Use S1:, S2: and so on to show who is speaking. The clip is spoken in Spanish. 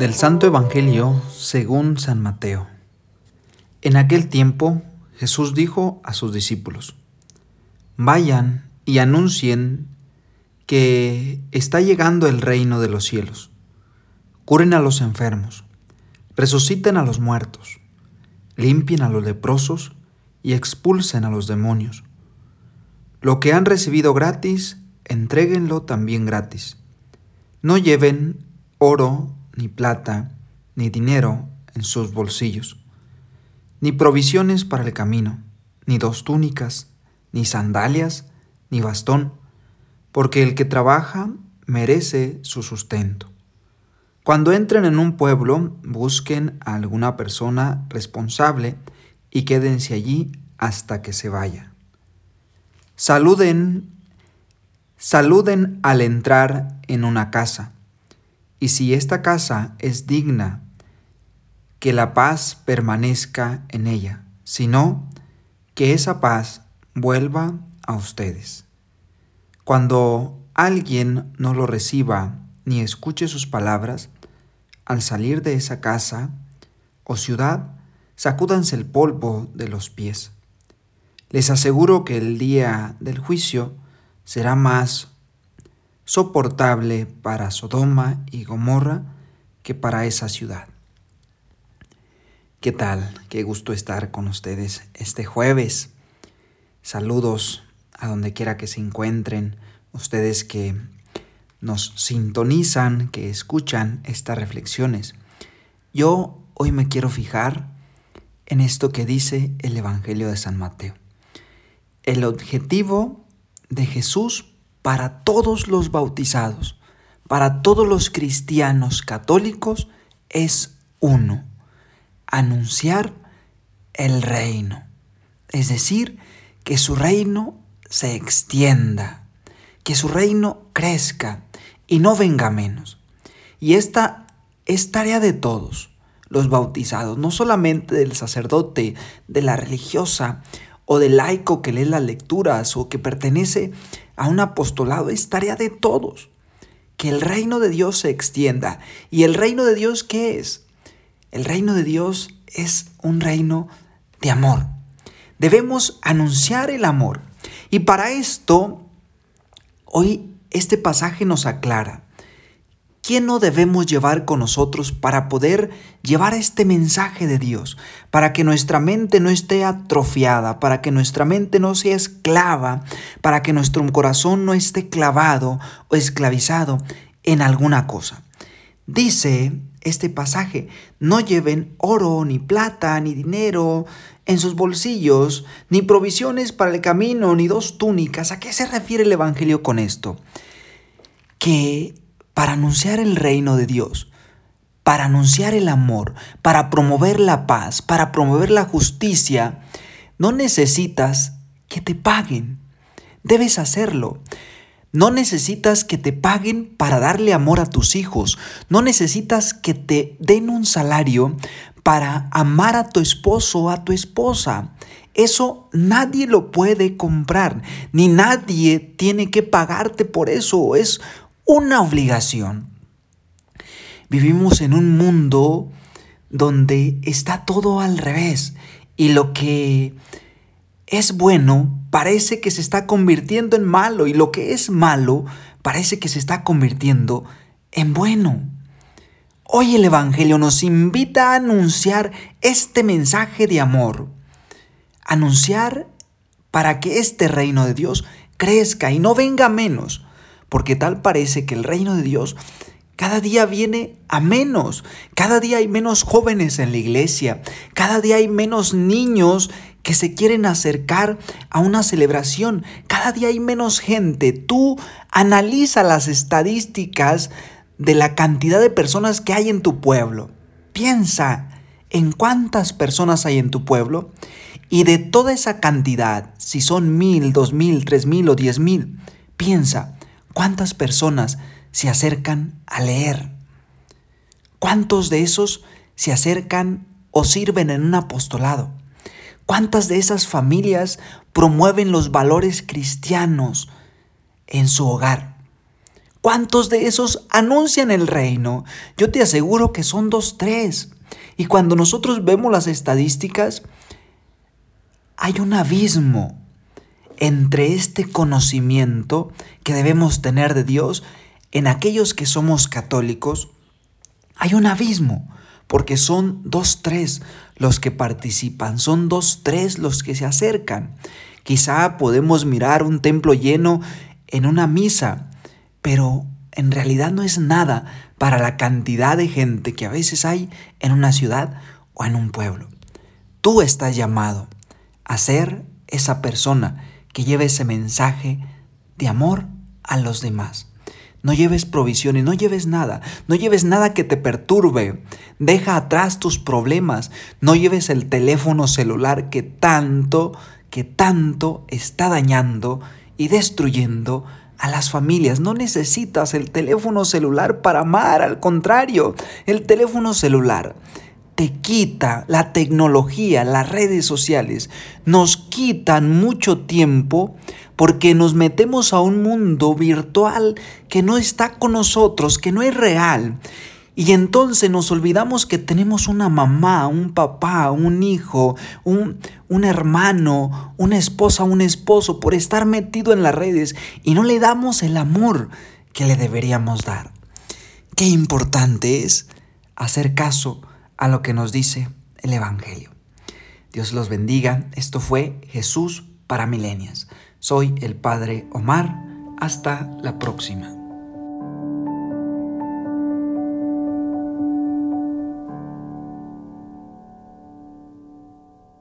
S1: Del Santo Evangelio según San Mateo. En aquel tiempo Jesús dijo a sus discípulos, Vayan y anuncien que está llegando el reino de los cielos. Curen a los enfermos, resuciten a los muertos, limpien a los leprosos y expulsen a los demonios. Lo que han recibido gratis, entréguenlo también gratis. No lleven oro, ni plata, ni dinero en sus bolsillos, ni provisiones para el camino, ni dos túnicas, ni sandalias, ni bastón, porque el que trabaja merece su sustento. Cuando entren en un pueblo, busquen a alguna persona responsable y quédense allí hasta que se vaya. Saluden, saluden al entrar en una casa y si esta casa es digna, que la paz permanezca en ella, si no, que esa paz vuelva a ustedes. Cuando alguien no lo reciba ni escuche sus palabras, al salir de esa casa o ciudad, sacúdanse el polvo de los pies. Les aseguro que el día del juicio será más soportable para Sodoma y Gomorra que para esa ciudad. ¿Qué tal? Qué gusto estar con ustedes este jueves. Saludos a donde quiera que se encuentren, ustedes que nos sintonizan, que escuchan estas reflexiones. Yo hoy me quiero fijar en esto que dice el Evangelio de San Mateo. El objetivo de Jesús para todos los bautizados, para todos los cristianos católicos, es uno, anunciar el reino. Es decir, que su reino se extienda, que su reino crezca y no venga menos. Y esta es tarea de todos los bautizados, no solamente del sacerdote, de la religiosa o del laico que lee las lecturas o que pertenece a un apostolado, es tarea de todos. Que el reino de Dios se extienda. ¿Y el reino de Dios qué es? El reino de Dios es un reino de amor. Debemos anunciar el amor. Y para esto, hoy este pasaje nos aclara ¿Qué no debemos llevar con nosotros para poder llevar este mensaje de Dios? Para que nuestra mente no esté atrofiada, para que nuestra mente no sea esclava, para que nuestro corazón no esté clavado o esclavizado en alguna cosa. Dice este pasaje, no lleven oro, ni plata, ni dinero en sus bolsillos, ni provisiones para el camino, ni dos túnicas. ¿A qué se refiere el Evangelio con esto? Que para anunciar el reino de Dios, para anunciar el amor, para promover la paz, para promover la justicia, no necesitas que te paguen. Debes hacerlo. No necesitas que te paguen para darle amor a tus hijos. No necesitas que te den un salario para amar a tu esposo o a tu esposa. Eso nadie lo puede comprar, ni nadie tiene que pagarte por eso. Es una obligación. Vivimos en un mundo donde está todo al revés y lo que es bueno parece que se está convirtiendo en malo y lo que es malo parece que se está convirtiendo en bueno. Hoy el Evangelio nos invita a anunciar este mensaje de amor, anunciar para que este reino de Dios crezca y no venga menos, porque tal parece que el reino de Dios cada día viene a menos, cada día hay menos jóvenes en la iglesia, cada día hay menos niños que se quieren acercar a una celebración, cada día hay menos gente. Tú analiza las estadísticas de la cantidad de personas que hay en tu pueblo. Piensa en cuántas personas hay en tu pueblo y de toda esa cantidad, si son mil, dos mil, tres mil o diez mil, piensa ¿Cuántas personas se acercan a leer? ¿Cuántos de esos se acercan o sirven en un apostolado? ¿Cuántas de esas familias promueven los valores cristianos en su hogar? ¿Cuántos de esos anuncian el reino? Yo te aseguro que son dos, tres. Y cuando nosotros vemos las estadísticas, hay un abismo entre este conocimiento que debemos tener de Dios en aquellos que somos católicos. Hay un abismo, porque son dos, tres los que participan, son dos, tres los que se acercan. Quizá podemos mirar un templo lleno en una misa, pero en realidad no es nada para la cantidad de gente que a veces hay en una ciudad o en un pueblo. Tú estás llamado a ser esa persona que lleve ese mensaje de amor a los demás. No lleves provisiones, no lleves nada, no lleves nada que te perturbe. Deja atrás tus problemas, no lleves el teléfono celular que tanto, que tanto está dañando y destruyendo a las familias. No necesitas el teléfono celular para amar, al contrario, el teléfono celular te quita la tecnología, las redes sociales, nos quitan mucho tiempo porque nos metemos a un mundo virtual que no está con nosotros, que no es real. Y entonces nos olvidamos que tenemos una mamá, un papá, un hijo, un, un hermano, una esposa, un esposo por estar metido en las redes y no le damos el amor que le deberíamos dar. Qué importante es hacer caso a lo que nos dice el Evangelio. Dios los bendiga. Esto fue Jesús para milenias. Soy el Padre Omar. Hasta la próxima.